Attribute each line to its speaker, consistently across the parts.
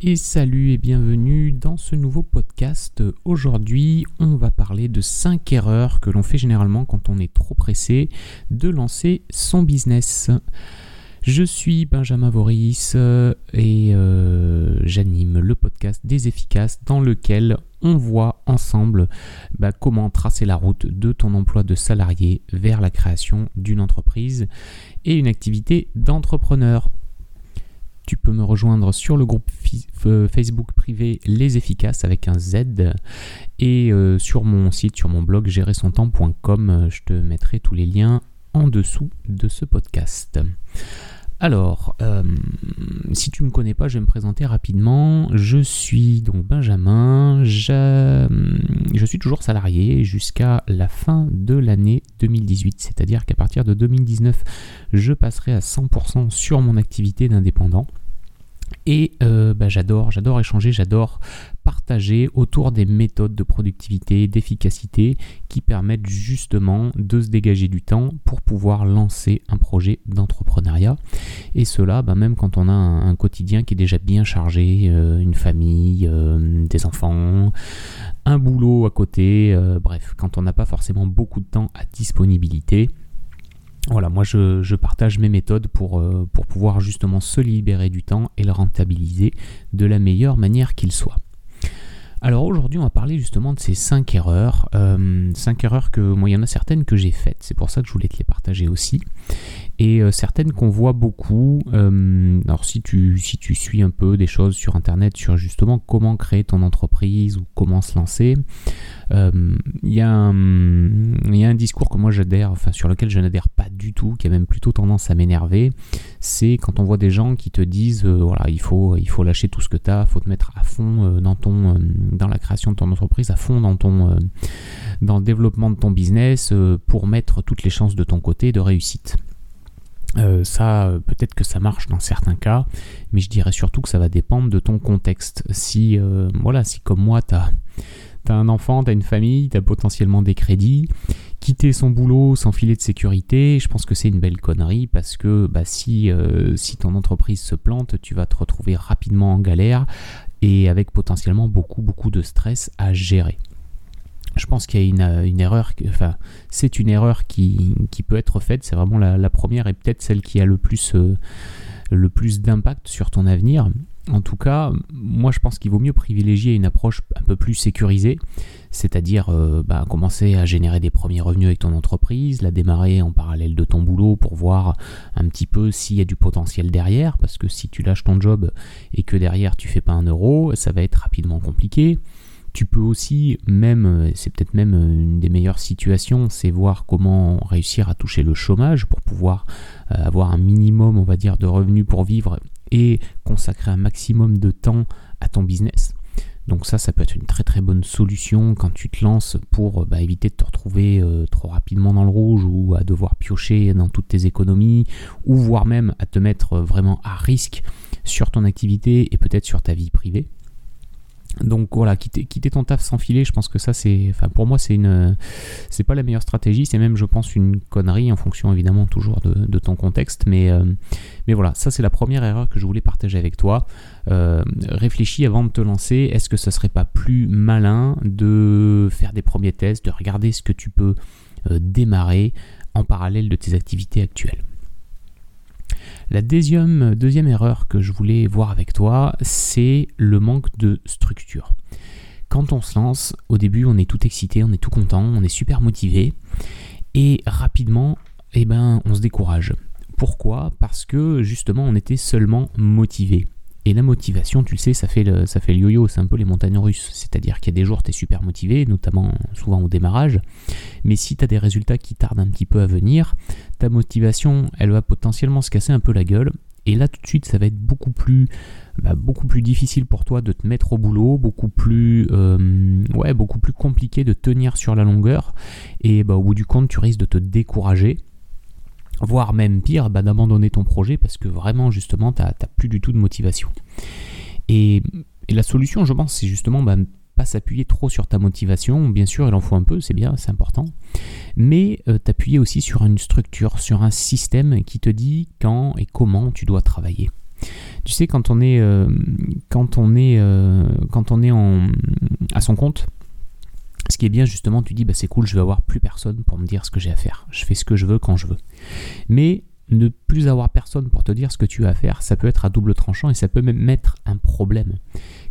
Speaker 1: Et salut et bienvenue dans ce nouveau podcast. Aujourd'hui, on va parler de 5 erreurs que l'on fait généralement quand on est trop pressé de lancer son business. Je suis Benjamin Voris et euh, j'anime le podcast des efficaces dans lequel on voit ensemble bah, comment tracer la route de ton emploi de salarié vers la création d'une entreprise et une activité d'entrepreneur. Tu peux me rejoindre sur le groupe euh, Facebook privé Les Efficaces avec un Z et euh, sur mon site, sur mon blog gérersontemps.com. Je te mettrai tous les liens en dessous de ce podcast. Alors, euh, si tu ne me connais pas, je vais me présenter rapidement. Je suis donc Benjamin. Je, je suis toujours salarié jusqu'à la fin de l'année 2018. C'est-à-dire qu'à partir de 2019, je passerai à 100% sur mon activité d'indépendant. Et euh, bah, j'adore, j'adore échanger, j'adore partager autour des méthodes de productivité, d'efficacité qui permettent justement de se dégager du temps pour pouvoir lancer un projet d'entrepreneuriat. Et cela, bah, même quand on a un, quotidien qui est déjà bien chargé, euh, une famille, euh, des enfants, un boulot à côté, bref, quand on n'a pas forcément beaucoup de temps à disponibilité. Voilà, moi je, partage mes méthodes pour, euh, pour pouvoir justement se libérer du temps et le rentabiliser de la meilleure manière qu'il soit. Alors aujourd'hui, on va parler justement de ces 5 erreurs. 5 euh, erreurs que, moi, il y en a certaines que j'ai faites, c'est pour ça que je voulais te les partager aussi. Et euh, certaines qu'on voit beaucoup. Euh, alors si tu, si tu suis un peu des choses sur Internet sur justement comment créer ton entreprise ou comment se lancer, il y, a un discours que moi j'adhère, enfin sur lequel je n'adhère pas du tout, qui a même plutôt tendance à m'énerver. C'est quand on voit des gens qui te disent, voilà, il faut, il faut lâcher tout ce que tu as, il faut te mettre à fond dans ton dans la création de ton entreprise, à fond dans, ton, euh, dans le développement de ton business euh, pour mettre toutes les chances de ton côté de réussite. Euh, ça, peut-être que ça marche dans certains cas, mais je dirais surtout que ça va dépendre de ton contexte. Si, voilà, si comme moi, tu as, un enfant, tu une famille, tu potentiellement des crédits, quitter son boulot sans filet de sécurité, je pense que c'est une belle connerie parce que bah, si, si ton entreprise se plante, tu vas te retrouver rapidement en galère et avec potentiellement beaucoup beaucoup de stress à gérer. Je pense qu'il y a une, erreur, enfin c'est une erreur qui, peut être faite, c'est vraiment la, première et peut-être celle qui a le plus, euh, le plus d'impact sur ton avenir. En tout cas, moi je pense qu'il vaut mieux privilégier une approche un peu plus sécurisée, c'est-à-dire euh, bah, commencer à générer des premiers revenus avec ton entreprise, la démarrer en parallèle de ton boulot pour voir un petit peu s'il y a du potentiel derrière, parce que si tu lâches ton job et que derrière tu fais pas un euro, ça va être rapidement compliqué. Tu peux aussi, même, c'est peut-être même une des meilleures situations, c'est voir comment réussir à toucher le chômage pour pouvoir euh, avoir un minimum, on va dire, de revenus pour vivre et consacrer un maximum de temps à ton business. Donc ça, ça peut être une très très bonne solution quand tu te lances pour bah, éviter de te retrouver euh, trop rapidement dans le rouge ou à devoir piocher dans toutes tes économies ou voire même à te mettre vraiment à risque sur ton activité et peut-être sur ta vie privée. Donc voilà, quitter, ton taf sans filer, je pense que ça c'est, enfin pour moi c'est une, c'est pas la meilleure stratégie, c'est même je pense une connerie en fonction évidemment toujours de, ton contexte, mais, euh, mais voilà, ça c'est la première erreur que je voulais partager avec toi. Euh, réfléchis avant de te lancer, est-ce que ça serait pas plus malin de faire des premiers tests, de regarder ce que tu peux euh, démarrer en parallèle de tes activités actuelles? La deuxième, erreur que je voulais voir avec toi, c'est le manque de structure. Quand on se lance, au début, on est tout excité, on est tout content, on est super motivé, et rapidement, eh ben, on se décourage. Pourquoi? Parce que justement, on était seulement motivé. Et la motivation, tu le sais, ça fait le, ça fait le yo-yo, c'est un peu les montagnes russes. C'est-à-dire qu'il y a des jours, tu es super motivé, notamment souvent au démarrage. Mais si tu as des résultats qui tardent un petit peu à venir, ta motivation, elle va potentiellement se casser un peu la gueule. Et là, tout de suite, ça va être beaucoup plus, bah, beaucoup plus difficile pour toi de te mettre au boulot, beaucoup plus, euh, ouais, beaucoup plus compliqué de tenir sur la longueur. Et bah, au bout du compte, tu risques de te décourager voire même pire, bah, d'abandonner ton projet parce que vraiment, justement, tu n'as plus du tout de motivation. Et, la solution, je pense, c'est justement bah, pas s'appuyer trop sur ta motivation. Bien sûr, il en faut un peu, c'est bien, c'est important. Mais euh, t'appuyer aussi sur une structure, sur un système qui te dit quand et comment tu dois travailler. Tu sais, quand on est, euh, quand on est, euh, quand on est à son compte, ce qui est bien justement, tu dis bah c'est cool, je vais avoir plus personne pour me dire ce que j'ai à faire. Je fais ce que je veux quand je veux. Mais ne plus avoir personne pour te dire ce que tu as à faire, ça peut être à double tranchant et ça peut même mettre un problème.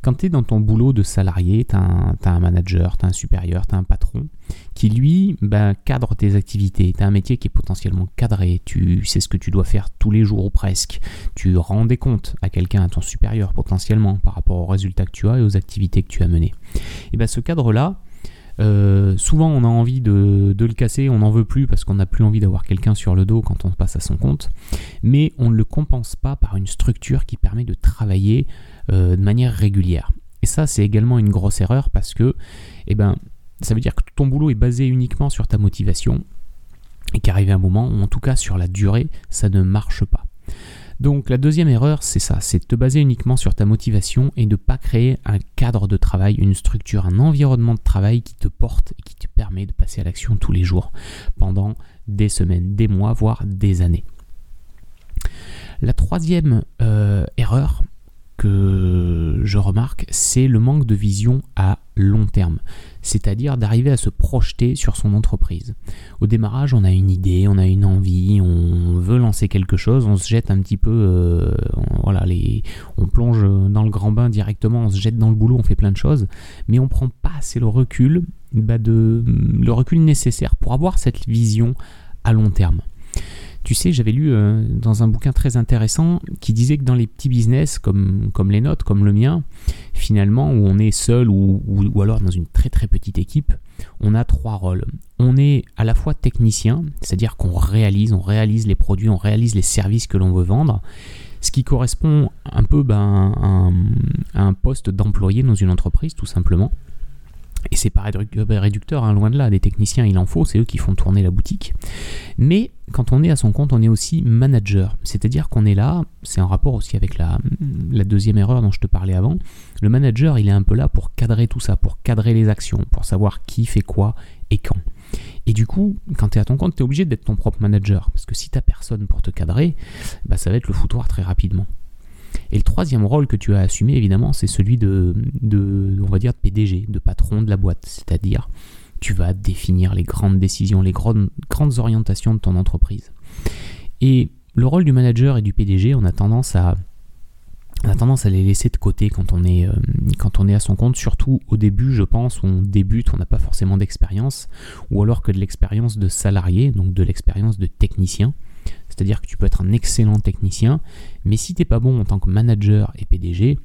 Speaker 1: Quand tu es dans ton boulot de salarié, tu as, un manager, tu as un supérieur, tu as un patron qui lui ben, cadre tes activités. Tu as un métier qui est potentiellement cadré, tu sais ce que tu dois faire tous les jours ou presque. Tu rends des comptes à quelqu'un, à ton supérieur potentiellement par rapport aux résultats que tu as et aux activités que tu as menées. Et ben, ce cadre-là, euh, souvent, on a envie de, le casser, on n'en veut plus parce qu'on n'a plus envie d'avoir quelqu'un sur le dos quand on passe à son compte, mais on ne le compense pas par une structure qui permet de travailler euh, de manière régulière. Et ça, c'est également une grosse erreur parce que, eh ben, ça veut dire que ton boulot est basé uniquement sur ta motivation et qu'arrivé un moment, ou en tout cas sur la durée, ça ne marche pas. Donc la deuxième erreur, c'est ça, c'est de te baser uniquement sur ta motivation et de ne pas créer un cadre de travail, une structure, un environnement de travail qui te porte et qui te permet de passer à l'action tous les jours pendant des semaines, des mois, voire des années. La troisième euh, erreur que je remarque, c'est le manque de vision à long terme c'est-à-dire d'arriver à se projeter sur son entreprise. Au démarrage, on a une idée, on a une envie, on veut lancer quelque chose, on se jette un petit peu, euh, voilà, les, on plonge dans le grand bain directement, on se jette dans le boulot, on fait plein de choses, mais on prend pas assez le recul, bah de, le recul nécessaire pour avoir cette vision à long terme. Tu sais, j'avais lu euh, dans un bouquin très intéressant qui disait que dans les petits business comme, les nôtres, comme le mien, finalement, où on est seul ou, ou, alors dans une très très petite équipe, on a trois rôles. On est à la fois technicien, c'est-à-dire qu'on réalise, on réalise les produits, on réalise les services que l'on veut vendre, ce qui correspond un peu ben, à un poste d'employé dans une entreprise, tout simplement. Et c'est pas réducteur, hein, loin de là, des techniciens il en faut, c'est eux qui font tourner la boutique. Mais quand on est à son compte, on est aussi manager, c'est-à-dire qu'on est là, c'est en rapport aussi avec la, deuxième erreur dont je te parlais avant, le manager il est un peu là pour cadrer tout ça, pour cadrer les actions, pour savoir qui fait quoi et quand. Et du coup, quand tu es à ton compte, tu es obligé d'être ton propre manager, parce que si tu personne pour te cadrer, bah, ça va être le foutoir très rapidement. Et le troisième rôle que tu as assumé, évidemment, c'est celui de, on PDG, de patron de la boîte. C'est-à-dire, tu vas définir les grandes décisions, les grandes, orientations de ton entreprise. Et le rôle du manager et du PDG, on a tendance à, tendance à les laisser de côté quand on est, euh, quand on est à son compte, surtout au début, je pense, on débute, on n'a pas forcément d'expérience, ou alors que de l'expérience de salarié, donc de l'expérience de technicien. C'est-à-dire que tu peux être un excellent technicien, mais si tu n'es pas bon en tant que manager et PDG,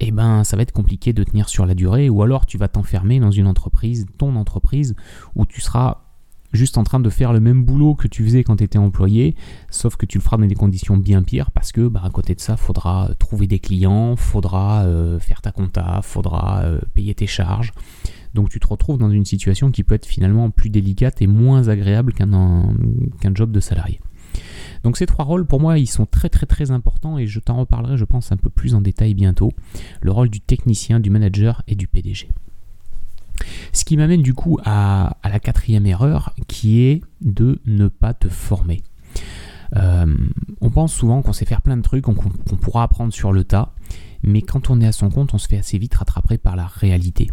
Speaker 1: eh ben ça va être compliqué de tenir sur la durée, ou alors tu vas t'enfermer dans une entreprise, ton entreprise, où tu seras juste en train de faire le même boulot que tu faisais quand tu étais employé, sauf que tu le feras dans des conditions bien pires parce que bah, à côté de ça, faudra trouver des clients, faudra euh, faire ta compta, faudra euh, payer tes charges. Donc tu te retrouves dans une situation qui peut être finalement plus délicate et moins agréable qu'un job de salarié. Donc ces trois rôles, pour moi, ils sont très très très importants et je t'en reparlerai, je pense, un peu plus en détail bientôt. Le rôle du technicien, du manager et du PDG. Ce qui m'amène du coup à, la quatrième erreur, qui est de ne pas te former. Euh, on pense souvent qu'on sait faire plein de trucs, qu'on pourra apprendre sur le tas, mais quand on est à son compte, on se fait assez vite rattraper par la réalité.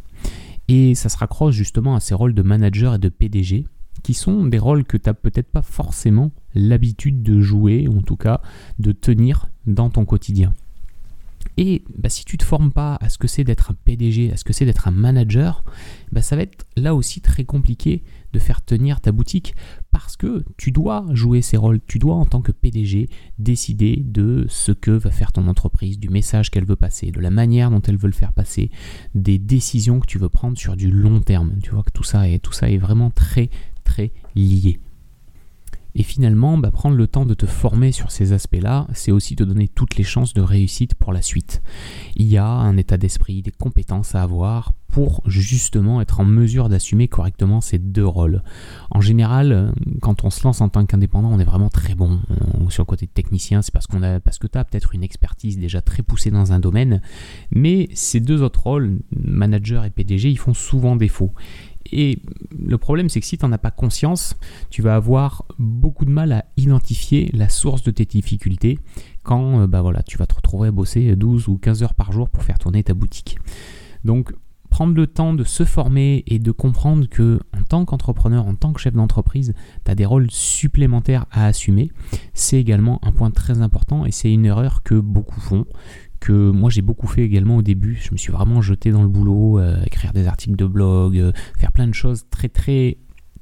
Speaker 1: Et ça se raccroche justement à ces rôles de manager et de PDG, qui sont des rôles que tu n'as peut-être pas forcément l'habitude de jouer, ou en tout cas de tenir dans ton quotidien. Et bah, si tu ne te formes pas à ce que c'est d'être un PDG, à ce que c'est d'être un manager, bah, ça va être là aussi très compliqué de faire tenir ta boutique parce que tu dois jouer ces rôles, tu dois en tant que PDG décider de ce que va faire ton entreprise, du message qu'elle veut passer, de la manière dont elle veut le faire passer, des décisions que tu veux prendre sur du long terme. Tu vois que tout ça est, tout ça est vraiment très très lié. Et finalement, bah, prendre le temps de te former sur ces aspects-là, c'est aussi te donner toutes les chances de réussite pour la suite. Il y a un état d'esprit, des compétences à avoir pour justement être en mesure d'assumer correctement ces deux rôles. En général, quand on se lance en tant qu'indépendant, on est vraiment très bon. sur le côté technicien, c'est parce, qu'on parce que tu as peut-être une expertise déjà très poussée dans un domaine, mais ces deux autres rôles, manager et PDG, ils font souvent défaut. Et le problème, c'est que si tu n'en as pas conscience, tu vas avoir beaucoup de mal à identifier la source de tes difficultés quand euh, bah voilà, tu vas te retrouver à bosser 12 ou 15 heures par jour pour faire tourner ta boutique. Donc, prendre le temps de se former et de comprendre que en tant qu'entrepreneur, en tant que chef d'entreprise, tu as des rôles supplémentaires à assumer, c'est également un point très important et c'est une erreur que beaucoup font que moi j'ai beaucoup fait également au début. Je me suis vraiment jeté dans le boulot, euh, écrire des articles de blog, euh, faire plein de choses très très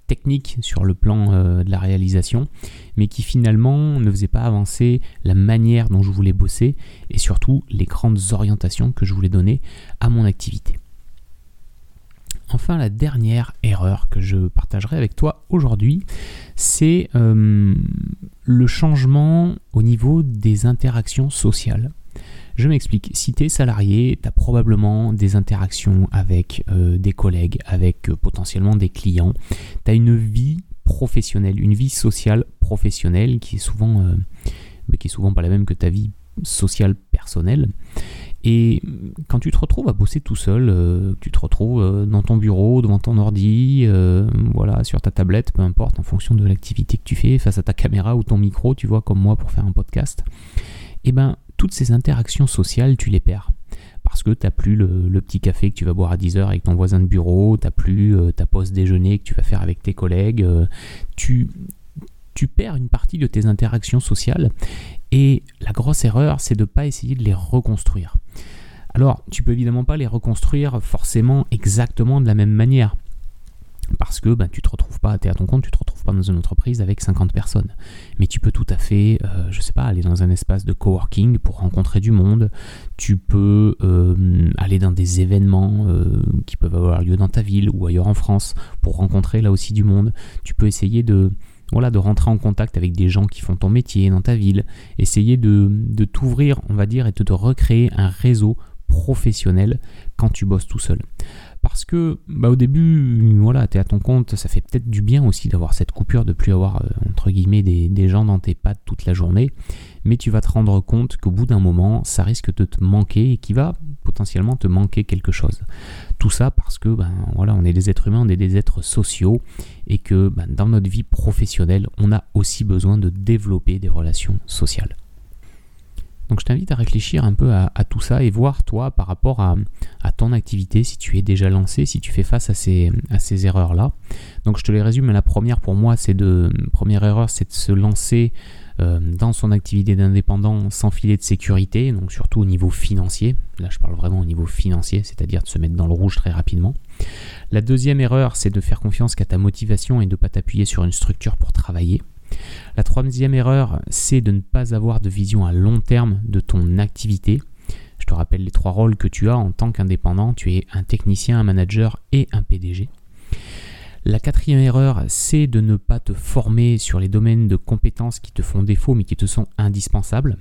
Speaker 1: techniques sur le plan euh, de la réalisation, mais qui finalement ne faisaient pas avancer la manière dont je voulais bosser et surtout les grandes orientations que je voulais donner à mon activité. Enfin, la dernière erreur que je partagerai avec toi aujourd'hui, c'est le changement au niveau des interactions sociales. Je m'explique. Si tu es salarié, tu as probablement des interactions avec euh, des collègues, avec euh, potentiellement des clients. Tu as une vie professionnelle, une vie sociale professionnelle qui est souvent, euh, qui est souvent pas la même que ta vie sociale personnelle. Et quand tu te retrouves à bosser tout seul, tu te retrouves dans ton bureau, devant ton ordi, voilà, sur ta tablette, peu importe, en fonction de l'activité que tu fais, face à ta caméra ou ton micro, tu vois, comme moi pour faire un podcast, et eh ben toutes ces interactions sociales, tu les perds. Parce que tu n'as plus le, petit café que tu vas boire à 10h avec ton voisin de bureau, tu n'as plus euh, ta pause déjeuner que tu vas faire avec tes collègues. Euh, tu, tu perds une partie de tes interactions sociales. Et la grosse erreur, c'est de ne pas essayer de les reconstruire. Alors, tu peux évidemment pas les reconstruire forcément exactement de la même manière parce que ben, tu te retrouves pas, tu es à ton compte, tu te retrouves pas dans une entreprise avec 50 personnes. Mais tu peux tout à fait, euh, je sais pas, aller dans un espace de coworking pour rencontrer du monde. Tu peux euh, aller dans des événements euh, qui peuvent avoir lieu dans ta ville ou ailleurs en France pour rencontrer là aussi du monde. Tu peux essayer de, voilà, de rentrer en contact avec des gens qui font ton métier dans ta ville. Essayer de, de t'ouvrir, on va dire, et de te recréer un réseau professionnel quand tu bosses tout seul parce que bah, au début, voilà, tu es à ton compte, ça fait peut-être du bien aussi d'avoir cette coupure, de plus avoir, euh, entre guillemets, des, gens dans tes pattes toute la journée, mais tu vas te rendre compte qu'au bout d'un moment, ça risque de te manquer et qu'il va potentiellement te manquer quelque chose. Tout ça parce que, ben, voilà, on est des êtres humains, on est des êtres sociaux, et que ben, dans notre vie professionnelle, on a aussi besoin de développer des relations sociales. T'invite à réfléchir un peu à, tout ça et voir toi par rapport à, ton activité, si tu es déjà lancé, si tu fais face à ces, à ces erreurs-là. Donc je te les résume. La première pour moi, c'est de première erreur, c'est de se lancer euh, dans son activité d'indépendant sans filet de sécurité, donc surtout au niveau financier. Là, je parle vraiment au niveau financier, c'est-à-dire de se mettre dans le rouge très rapidement. La deuxième erreur, c'est de faire confiance qu'à ta motivation et de ne pas t'appuyer sur une structure pour travailler. La troisième erreur, c'est de ne pas avoir de vision à long terme de ton activité. Je te rappelle les trois rôles que tu as en tant qu'indépendant. Tu es un technicien, un manager et un PDG. La quatrième erreur, c'est de ne pas te former sur les domaines de compétences qui te font défaut mais qui te sont indispensables.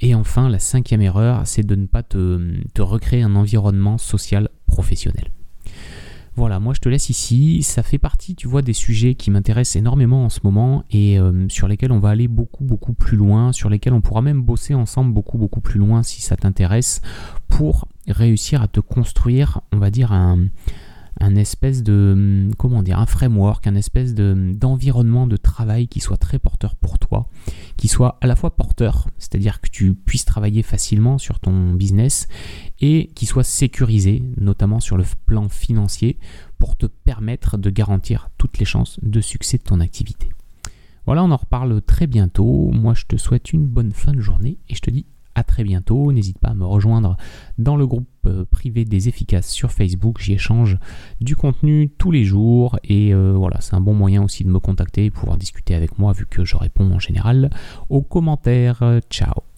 Speaker 1: Et enfin, la cinquième erreur, c'est de ne pas te, recréer un environnement social professionnel. Voilà, moi je te laisse ici. Ça fait partie, tu vois, des sujets qui m'intéressent énormément en ce moment et euh, sur lesquels on va aller beaucoup, beaucoup plus loin, sur lesquels on pourra même bosser ensemble beaucoup, beaucoup plus loin si ça t'intéresse pour réussir à te construire, on va dire, un, un espèce de comment dire un framework, un espèce de d'environnement de travail qui soit très porteur pour toi, qui soit à la fois porteur, c'est-à-dire que tu puisses travailler facilement sur ton business et qui soit sécurisé, notamment sur le plan financier, pour te permettre de garantir toutes les chances de succès de ton activité. Voilà, on en reparle très bientôt. Moi, je te souhaite une bonne fin de journée et je te dis à très bientôt. N'hésite pas à me rejoindre dans le groupe euh, privé des efficaces sur Facebook. J'y échange du contenu tous les jours et euh, voilà, c'est un bon moyen aussi de me contacter et pouvoir discuter avec moi vu que je réponds en général aux commentaires. Ciao